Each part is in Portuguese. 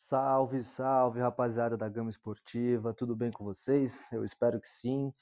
Salve, salve, rapaziada da Gama Esportiva, tudo bem com vocês? Eu espero que sim.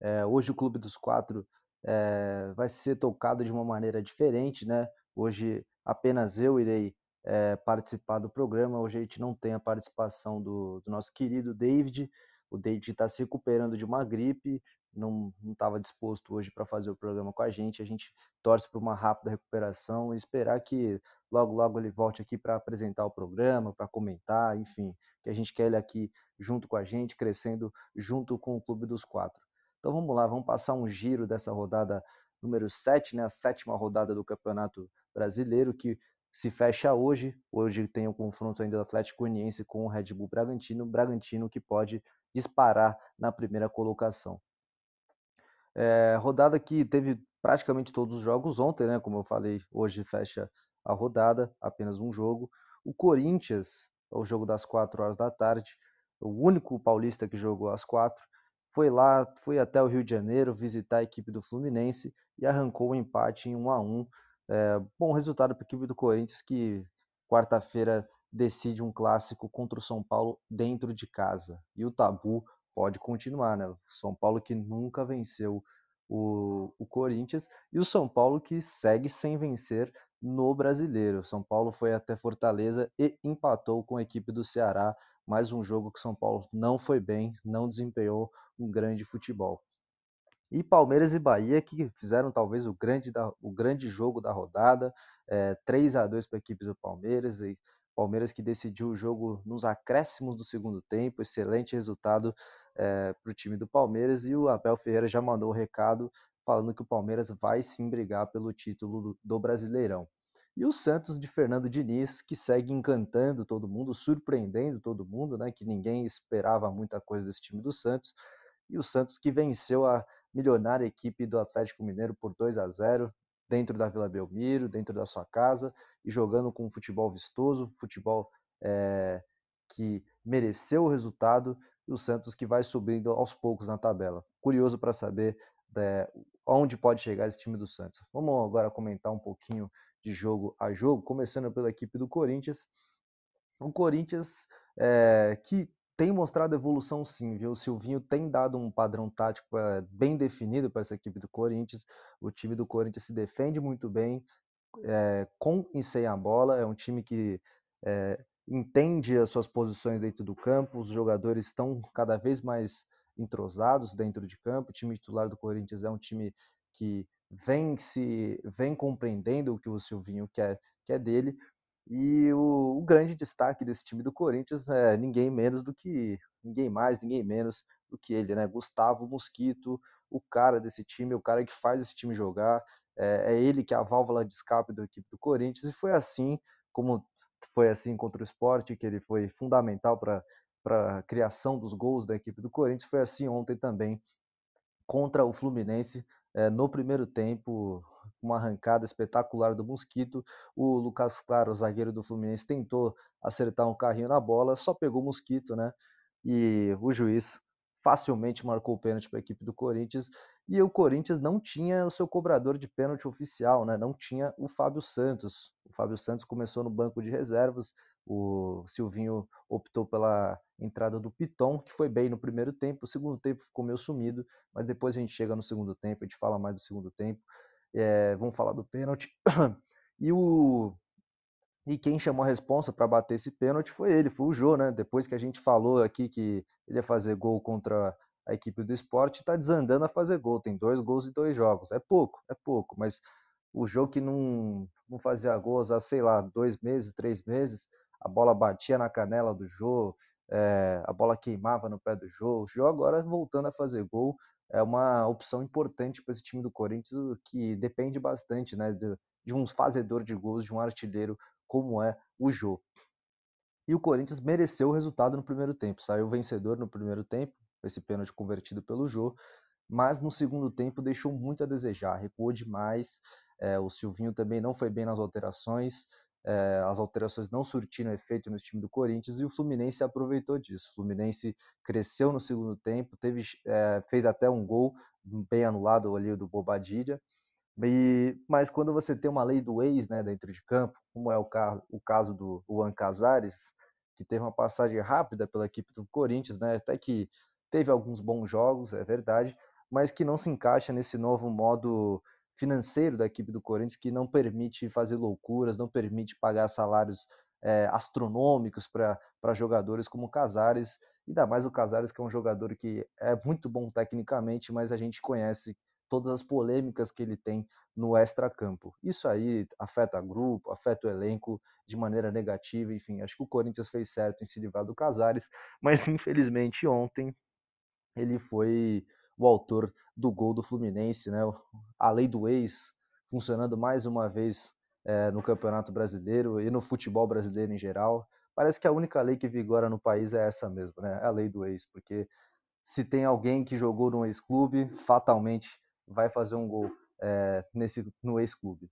É, hoje o Clube dos Quatro é, vai ser tocado de uma maneira diferente, né? Hoje apenas eu irei é, participar do programa. Hoje a gente não tem a participação do, do nosso querido David. O David está se recuperando de uma gripe, não estava disposto hoje para fazer o programa com a gente. A gente torce por uma rápida recuperação e esperar que logo, logo ele volte aqui para apresentar o programa, para comentar, enfim, que a gente quer ele aqui junto com a gente, crescendo junto com o Clube dos Quatro. Então vamos lá, vamos passar um giro dessa rodada número 7, né, a sétima rodada do Campeonato Brasileiro, que se fecha hoje. Hoje tem o confronto ainda do Atlético Goianiense com o Red Bull Bragantino, Bragantino que pode disparar na primeira colocação. É, rodada que teve praticamente todos os jogos ontem, né? Como eu falei, hoje fecha a rodada, apenas um jogo. O Corinthians, o jogo das 4 horas da tarde, o único paulista que jogou às 4, foi lá, foi até o Rio de Janeiro visitar a equipe do Fluminense e arrancou o um empate em 1 a 1 é, Bom resultado para a equipe do Corinthians, que quarta-feira decide um clássico contra o São Paulo dentro de casa. E o tabu pode continuar, né? São Paulo que nunca venceu o, o Corinthians e o São Paulo que segue sem vencer no Brasileiro. São Paulo foi até Fortaleza e empatou com a equipe do Ceará. Mais um jogo que São Paulo não foi bem, não desempenhou um grande futebol. E Palmeiras e Bahia que fizeram talvez o grande, da, o grande jogo da rodada, é, 3 a 2 para a equipe do Palmeiras e Palmeiras que decidiu o jogo nos acréscimos do segundo tempo, excelente resultado é, para o time do Palmeiras e o Abel Ferreira já mandou o recado falando que o Palmeiras vai sim brigar pelo título do, do Brasileirão. E o Santos de Fernando Diniz, que segue encantando todo mundo, surpreendendo todo mundo, né? Que ninguém esperava muita coisa desse time do Santos. E o Santos que venceu a milionária equipe do Atlético Mineiro por 2 a 0 dentro da Vila Belmiro, dentro da sua casa, e jogando com um futebol vistoso, futebol é, que mereceu o resultado e o Santos que vai subindo aos poucos na tabela. Curioso para saber é, onde pode chegar esse time do Santos. Vamos agora comentar um pouquinho de jogo a jogo, começando pela equipe do Corinthians. O Corinthians é, que tem mostrado evolução sim, viu? O Silvinho tem dado um padrão tático é, bem definido para essa equipe do Corinthians. O time do Corinthians se defende muito bem, é, com e sem a bola. É um time que é, entende as suas posições dentro do campo, os jogadores estão cada vez mais entrosados dentro de campo. O time titular do Corinthians é um time que vem se vem compreendendo o que o Silvinho quer, quer dele. E o, o, grande destaque desse time do Corinthians é ninguém menos do que ninguém mais, ninguém menos do que ele, né? Gustavo Mosquito, o cara desse time, o cara que faz esse time jogar. É, é ele que é a válvula de escape da equipe do Corinthians e foi assim como foi assim contra o esporte, que ele foi fundamental para a criação dos gols da equipe do Corinthians, foi assim ontem também contra o Fluminense. É, no primeiro tempo, uma arrancada espetacular do Mosquito. O Lucas Claro, zagueiro do Fluminense, tentou acertar um carrinho na bola, só pegou o Mosquito, né? E o juiz facilmente marcou o pênalti para a equipe do Corinthians e o Corinthians não tinha o seu cobrador de pênalti oficial, né? Não tinha o Fábio Santos. O Fábio Santos começou no banco de reservas. O Silvinho optou pela entrada do Piton, que foi bem no primeiro tempo. O segundo tempo ficou meio sumido, mas depois a gente chega no segundo tempo, a gente fala mais do segundo tempo. É, vamos falar do pênalti. E o e quem chamou a responsa para bater esse pênalti foi ele, foi o Jô, né? Depois que a gente falou aqui que ele ia fazer gol contra a equipe do esporte, está desandando a fazer gol. Tem dois gols e dois jogos. É pouco, é pouco, mas o jogo que não, não fazia gols há, sei lá, dois meses, três meses, a bola batia na canela do Jô, é, a bola queimava no pé do Jô. O Jô agora voltando a fazer gol é uma opção importante para esse time do Corinthians, que depende bastante né, de, de um fazedor de gols, de um artilheiro como é o Jô. E o Corinthians mereceu o resultado no primeiro tempo. Saiu vencedor no primeiro tempo, esse pênalti convertido pelo Jô, mas no segundo tempo deixou muito a desejar, recuou demais. É, o Silvinho também não foi bem nas alterações, é, as alterações não surtiram efeito no time do Corinthians e o Fluminense aproveitou disso. O Fluminense cresceu no segundo tempo, teve, é, fez até um gol bem anulado ali do Bobadilha, e, mas quando você tem uma lei do ex né, dentro de campo, como é o, o caso do Juan Casares, que teve uma passagem rápida pela equipe do Corinthians, né? Até que teve alguns bons jogos, é verdade, mas que não se encaixa nesse novo modo financeiro da equipe do Corinthians, que não permite fazer loucuras, não permite pagar salários é, astronômicos para jogadores como o Casares, ainda mais o Casares, que é um jogador que é muito bom tecnicamente, mas a gente conhece todas as polêmicas que ele tem no extra-campo. Isso aí afeta o grupo, afeta o elenco de maneira negativa, enfim, acho que o Corinthians fez certo em se livrar do Casares, mas infelizmente ontem ele foi o autor do gol do Fluminense, né? A lei do ex funcionando mais uma vez é, no Campeonato Brasileiro e no futebol brasileiro em geral. Parece que a única lei que vigora no país é essa mesmo, né? É a lei do ex, porque se tem alguém que jogou no ex-clube, fatalmente vai fazer um gol é, nesse, no ex-clube.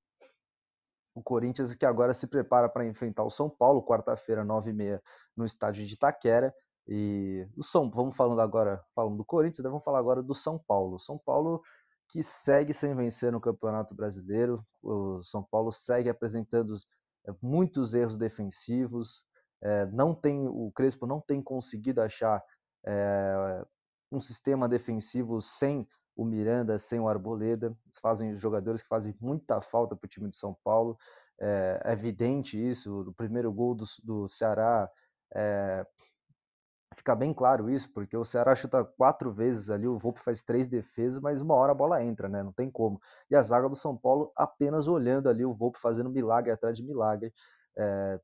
O Corinthians que agora se prepara para enfrentar o São Paulo, quarta-feira, 9h30, no estádio de Itaquera. E o São, vamos falando agora, falando do Corinthians, vamos falar agora do São Paulo. São Paulo que segue sem vencer no Campeonato Brasileiro. O São Paulo segue apresentando eh, muitos erros defensivos. É, não tem o Crespo não tem conseguido achar é, um sistema defensivo sem o Miranda, sem o Arboleda. Fazem jogadores que fazem muita falta para o time de São Paulo. É, é evidente isso. O primeiro gol do, do Ceará fica bem claro isso, porque o Ceará chuta quatro vezes ali, o Volpe faz três defesas, mas uma hora a bola entra, né? Não tem como. E a zaga do São Paulo apenas olhando ali o Volpe fazendo milagre atrás de milagre. É,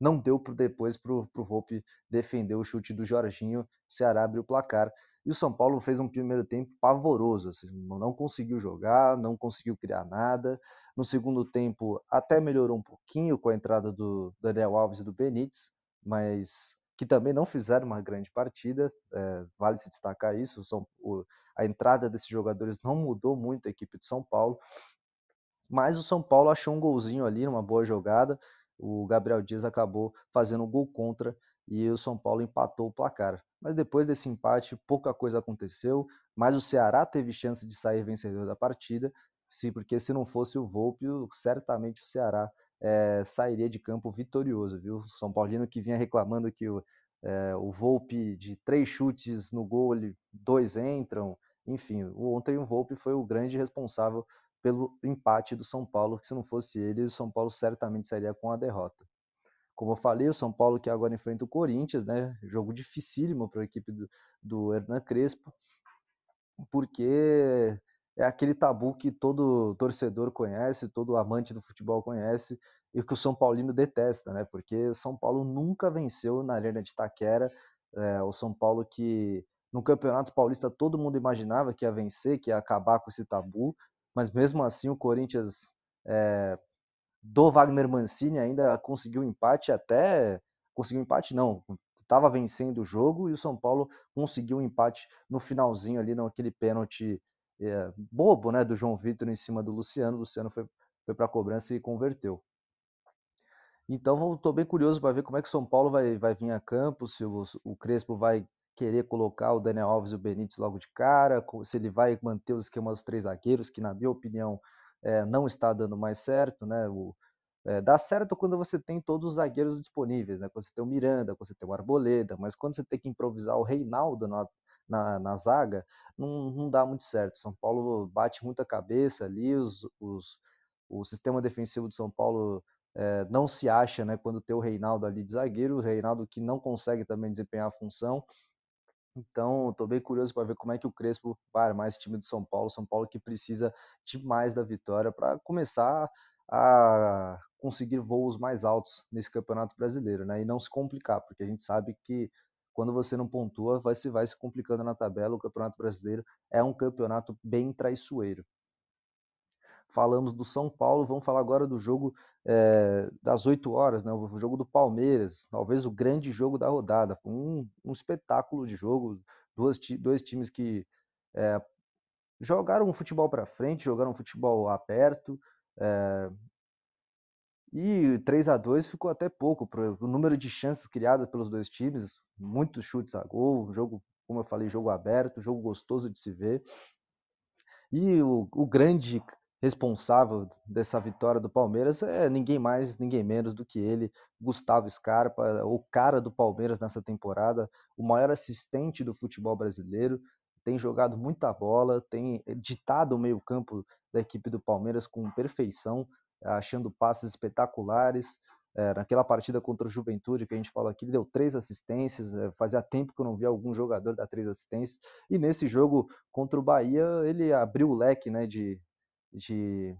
não deu pro depois para o Volpe defender o chute do Jorginho, o Ceará abriu o placar. E o São Paulo fez um primeiro tempo pavoroso, assim, não conseguiu jogar, não conseguiu criar nada. No segundo tempo até melhorou um pouquinho com a entrada do Daniel Alves e do Benítez, mas que também não fizeram uma grande partida, é, vale se destacar isso. São, o, a entrada desses jogadores não mudou muito a equipe de São Paulo, mas o São Paulo achou um golzinho ali, uma boa jogada. O Gabriel Dias acabou fazendo um gol contra e o São Paulo empatou o placar. Mas depois desse empate, pouca coisa aconteceu, mas o Ceará teve chance de sair vencedor da partida, sim, porque se não fosse o Volpe, certamente o Ceará é, sairia de campo vitorioso, viu? São Paulino que vinha reclamando que o, é, o Volpe de três chutes no gol, dois entram, enfim, ontem o Volpe foi o grande responsável pelo empate do São Paulo, que se não fosse ele, o São Paulo certamente sairia com a derrota. Como eu falei, o São Paulo que agora enfrenta o Corinthians, né? Jogo dificílimo para a equipe do, do Hernan Crespo, porque é aquele tabu que todo torcedor conhece, todo amante do futebol conhece e que o São Paulino detesta, né? Porque São Paulo nunca venceu na Arena de Itaquera, é, o São Paulo que no Campeonato Paulista todo mundo imaginava que ia vencer, que ia acabar com esse tabu, mas mesmo assim o Corinthians é, do Wagner Mancini ainda conseguiu empate até conseguiu empate não, estava vencendo o jogo e o São Paulo conseguiu um empate no finalzinho ali naquele pênalti é, bobo, né, do João Vitor em cima do Luciano. O Luciano foi, foi para a cobrança e converteu. Então, estou bem curioso para ver como é que o São Paulo vai, vai vir a campo, se o, o Crespo vai querer colocar o Daniel Alves e o Benítez logo de cara, se ele vai manter o esquema dos três zagueiros, que na minha opinião é, não está dando mais certo, né? O, é, dá certo quando você tem todos os zagueiros disponíveis, né? Quando você tem o Miranda, quando você tem o Arboleda, mas quando você tem que improvisar o Reinaldo na, na, na zaga, não, não dá muito certo. São Paulo bate muita cabeça ali, os, os, o sistema defensivo de São Paulo é, não se acha né, quando tem o Reinaldo ali de zagueiro, o Reinaldo que não consegue também desempenhar a função. Então, estou bem curioso para ver como é que o Crespo vai armar esse time do São Paulo. São Paulo que precisa demais da vitória para começar a conseguir voos mais altos nesse Campeonato Brasileiro, né? E não se complicar, porque a gente sabe que quando você não pontua, vai se vai se complicando na tabela. O Campeonato Brasileiro é um campeonato bem traiçoeiro. Falamos do São Paulo, vamos falar agora do jogo é, das 8 horas, né? o jogo do Palmeiras, talvez o grande jogo da rodada. Um, um espetáculo de jogo, duas, dois times que é, jogaram um futebol para frente, jogaram um futebol aberto, é, e 3 a 2 ficou até pouco o número de chances criadas pelos dois times, muitos chutes a gol, jogo, como eu falei, jogo aberto, jogo gostoso de se ver. E o, o grande responsável dessa vitória do Palmeiras é ninguém mais, ninguém menos do que ele, Gustavo Scarpa, o cara do Palmeiras nessa temporada, o maior assistente do futebol brasileiro, tem jogado muita bola, tem ditado o meio-campo da equipe do Palmeiras com perfeição, achando passes espetaculares. É, naquela partida contra o Juventude que a gente falou aqui, ele deu três assistências. É, fazia tempo que eu não via algum jogador dar três assistências. E nesse jogo contra o Bahia, ele abriu o leque né, de, de,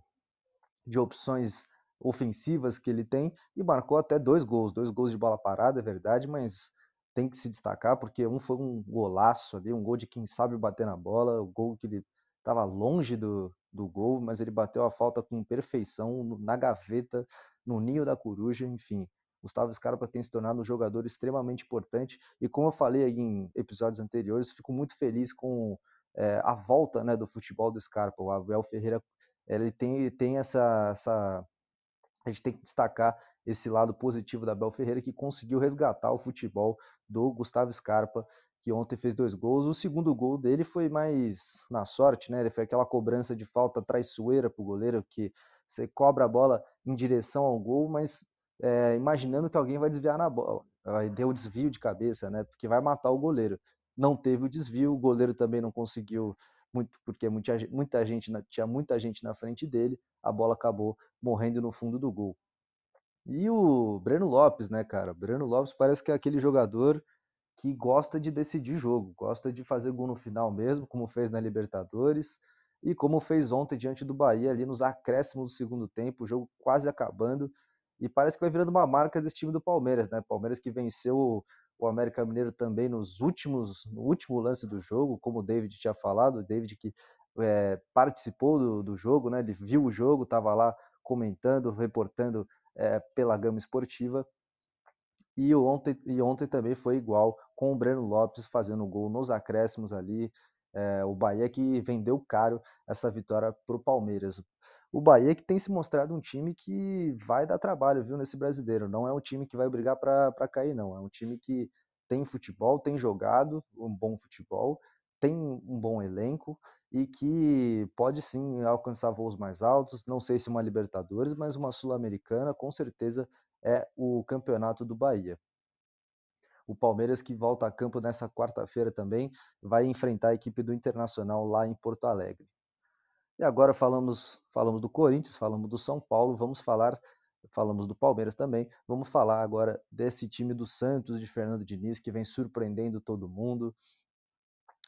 de opções ofensivas que ele tem e marcou até dois gols, dois gols de bola parada, é verdade, mas tem que se destacar porque um foi um golaço ali, um gol de quem sabe bater na bola, o gol que ele estava longe do, do gol, mas ele bateu a falta com perfeição na gaveta, no ninho da coruja, enfim. Gustavo Scarpa tem se tornado um jogador extremamente importante e como eu falei em episódios anteriores, fico muito feliz com é, a volta né, do futebol do Scarpa. O Abel Ferreira ele tem, tem essa, essa. A gente tem que destacar esse lado positivo da Abel Ferreira que conseguiu resgatar o futebol do Gustavo Scarpa, que ontem fez dois gols. O segundo gol dele foi mais na sorte, né? Ele foi aquela cobrança de falta traiçoeira para o goleiro, que você cobra a bola em direção ao gol, mas é, imaginando que alguém vai desviar na bola. Vai ter o desvio de cabeça, né? Porque vai matar o goleiro. Não teve o desvio, o goleiro também não conseguiu muito, porque muita, muita gente tinha muita gente na frente dele, a bola acabou morrendo no fundo do gol. E o Breno Lopes, né, cara? Breno Lopes parece que é aquele jogador que gosta de decidir jogo, gosta de fazer gol no final mesmo, como fez na Libertadores e como fez ontem diante do Bahia ali nos acréscimos do segundo tempo, o jogo quase acabando. E parece que vai virando uma marca desse time do Palmeiras, né? Palmeiras que venceu o América Mineiro também nos últimos, no último lance do jogo, como o David tinha falado, o David que é, participou do, do, jogo, né? Ele viu o jogo, estava lá comentando, reportando é, pela gama esportiva. E ontem, e ontem também foi igual, com o Breno Lopes fazendo gol nos acréscimos ali. É, o Bahia que vendeu caro essa vitória para o Palmeiras. O Bahia que tem se mostrado um time que vai dar trabalho, viu, nesse brasileiro. Não é um time que vai brigar para cair, não. É um time que tem futebol, tem jogado um bom futebol, tem um bom elenco e que pode sim alcançar voos mais altos. Não sei se uma Libertadores, mas uma Sul-Americana com certeza é o campeonato do Bahia. O Palmeiras que volta a campo nessa quarta-feira também vai enfrentar a equipe do Internacional lá em Porto Alegre. E agora falamos, falamos do Corinthians, falamos do São Paulo, vamos falar, falamos do Palmeiras também, vamos falar agora desse time do Santos de Fernando Diniz que vem surpreendendo todo mundo,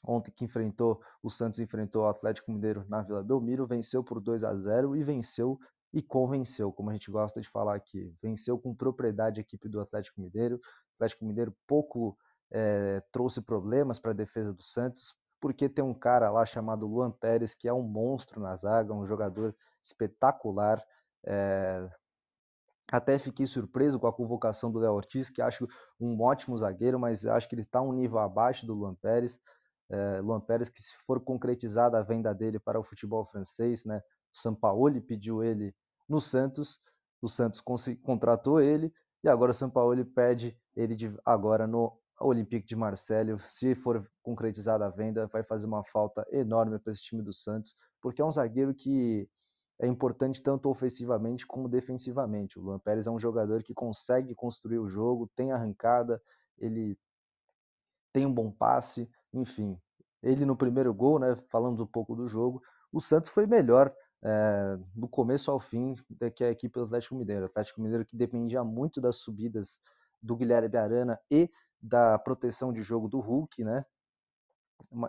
Ontem que enfrentou, o Santos enfrentou o Atlético Mineiro na Vila Belmiro, venceu por 2 a 0 e venceu e convenceu, como a gente gosta de falar aqui. Venceu com propriedade a equipe do Atlético Mineiro. O Atlético Mineiro pouco é, trouxe problemas para a defesa do Santos, porque tem um cara lá chamado Luan Pérez, que é um monstro na zaga, um jogador espetacular. É, até fiquei surpreso com a convocação do Léo Ortiz, que acho um ótimo zagueiro, mas acho que ele está um nível abaixo do Luan Pérez é, Luan Pérez, que se for concretizada a venda dele para o futebol francês, né, o Sampaoli pediu ele no Santos, o Santos contratou ele, e agora o Sampaoli pede ele de, agora no Olympique de Marseille. Se for concretizada a venda, vai fazer uma falta enorme para esse time do Santos, porque é um zagueiro que é importante tanto ofensivamente como defensivamente. O Luan Pérez é um jogador que consegue construir o jogo, tem arrancada, ele tem um bom passe, enfim. Ele no primeiro gol, né, falando um pouco do jogo, o Santos foi melhor é, do começo ao fim do que a equipe do Atlético Mineiro. O Atlético Mineiro que dependia muito das subidas do Guilherme Arana e da proteção de jogo do Hulk, né?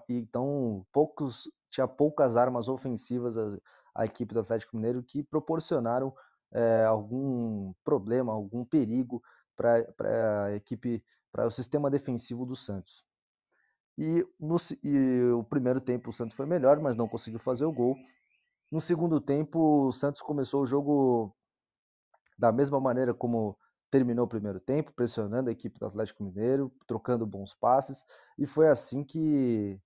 Então, poucos tinha poucas armas ofensivas a, a equipe do Atlético Mineiro que proporcionaram é, algum problema, algum perigo para a equipe, para o sistema defensivo do Santos. E, no, e o primeiro tempo o Santos foi melhor, mas não conseguiu fazer o gol. No segundo tempo, o Santos começou o jogo da mesma maneira como terminou o primeiro tempo, pressionando a equipe do Atlético Mineiro, trocando bons passes, e foi assim que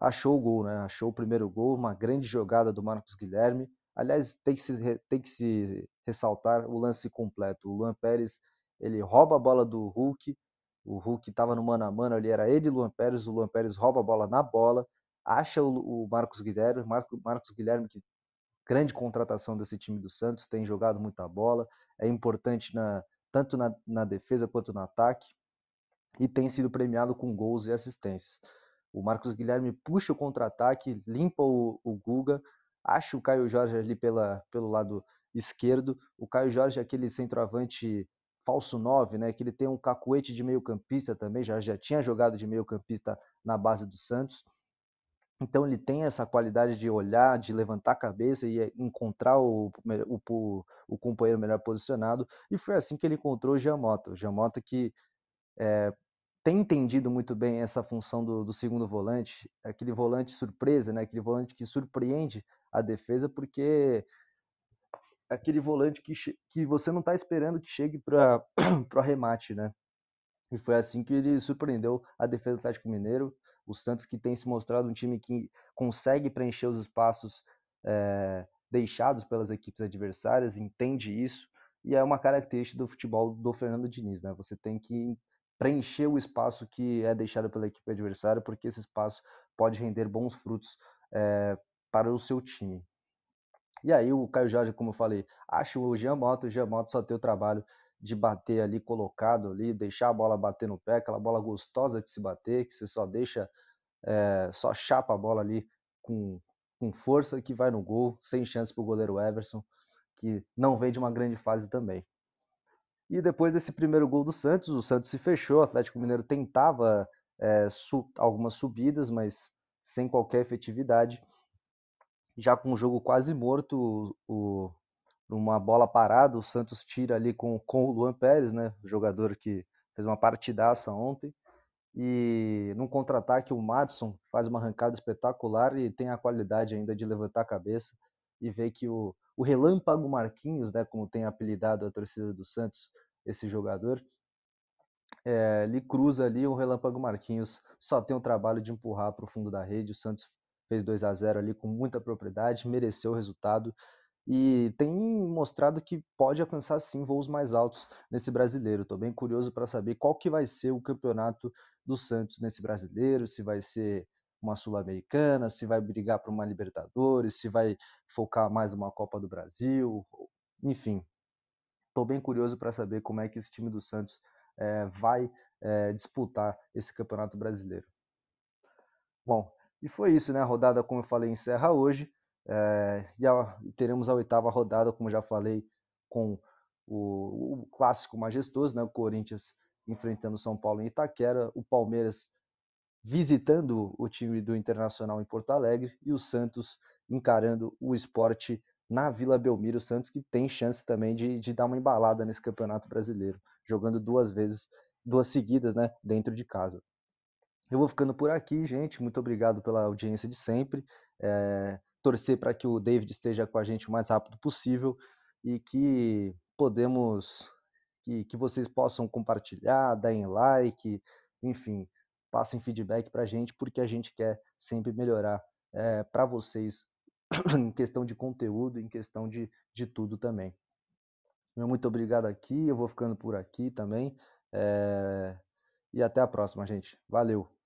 achou o gol, né? Achou o primeiro gol, uma grande jogada do Marcos Guilherme. Aliás, tem que se, tem que se ressaltar o lance completo. O Luan Pérez, ele rouba a bola do Hulk, o Hulk estava no mano a mano ali, era ele e o Luan Pérez. O Luan Pérez rouba a bola na bola, acha o, o Marcos Guilherme. Marco, Marcos Guilherme que grande contratação desse time do Santos, tem jogado muita bola, é importante na, tanto na, na defesa quanto no ataque e tem sido premiado com gols e assistências. O Marcos Guilherme puxa o contra-ataque, limpa o, o Guga, acha o Caio Jorge ali pela, pelo lado esquerdo. O Caio Jorge aquele centroavante falso 9, né? Que ele tem um cacuete de meio campista também, já, já tinha jogado de meio campista na base do Santos. Então ele tem essa qualidade de olhar, de levantar a cabeça e encontrar o, o, o companheiro melhor posicionado. E foi assim que ele encontrou o Giamota. O Giamota que é, tem entendido muito bem essa função do, do, segundo volante, aquele volante surpresa, né? aquele volante que surpreende a defesa, porque é aquele volante que, que você não está esperando que chegue para o arremate. Né? E foi assim que ele surpreendeu a defesa do Atlético Mineiro. O Santos que tem se mostrado um time que consegue preencher os espaços é, deixados pelas equipes adversárias, entende isso, e é uma característica do futebol do Fernando Diniz, né? Você tem que preencher o espaço que é deixado pela equipe adversária, porque esse espaço pode render bons frutos é, para o seu time. E aí o Caio Jorge, como eu falei, acha o Jean Mota, o Jean só tem o trabalho de bater ali colocado ali, deixar a bola bater no pé, aquela bola gostosa de se bater, que você só deixa, é, só chapa a bola ali com, com força que vai no gol, sem chance para o goleiro Everson, que não vem de uma grande fase também. E depois desse primeiro gol do Santos, o Santos se fechou, o Atlético Mineiro tentava é, su algumas subidas, mas sem qualquer efetividade. Já com o jogo quase morto, o, uma bola parada, o Santos tira ali com, com o Luan Pérez, né, jogador que fez uma partidaça ontem. E num contra-ataque, o Madison faz uma arrancada espetacular e tem a qualidade ainda de levantar a cabeça e ver que o, o Relâmpago Marquinhos, né, como tem apelidado a torcida do Santos, esse jogador, é, ele cruza ali, o Relâmpago Marquinhos só tem o trabalho de empurrar para o fundo da rede. O Santos fez 2 a 0 ali com muita propriedade, mereceu o resultado e tem mostrado que pode alcançar sim voos mais altos nesse brasileiro. Estou bem curioso para saber qual que vai ser o campeonato do Santos nesse brasileiro, se vai ser uma Sul-Americana, se vai brigar para uma Libertadores, se vai focar mais numa Copa do Brasil, enfim. Estou bem curioso para saber como é que esse time do Santos é, vai é, disputar esse Campeonato Brasileiro. Bom, e foi isso, né? A rodada, como eu falei, encerra hoje. É, e a, teremos a oitava rodada, como já falei, com o, o, clássico majestoso, né? O Corinthians enfrentando São Paulo em Itaquera, o Palmeiras visitando o time do Internacional em Porto Alegre e o Santos encarando o esporte na Vila Belmiro. O Santos que tem chance também de, de dar uma embalada nesse Campeonato Brasileiro, jogando duas vezes, duas seguidas, né, dentro de casa. Eu vou ficando por aqui, gente. Muito obrigado pela audiência de sempre. É, torcer para que o David esteja com a gente o mais rápido possível e que podemos que, que vocês possam compartilhar, darem like, enfim, passem feedback para a gente, porque a gente quer sempre melhorar é, para vocês em questão de conteúdo, em questão de, de tudo também. Muito obrigado aqui, eu vou ficando por aqui também. É, e até a próxima, gente. Valeu!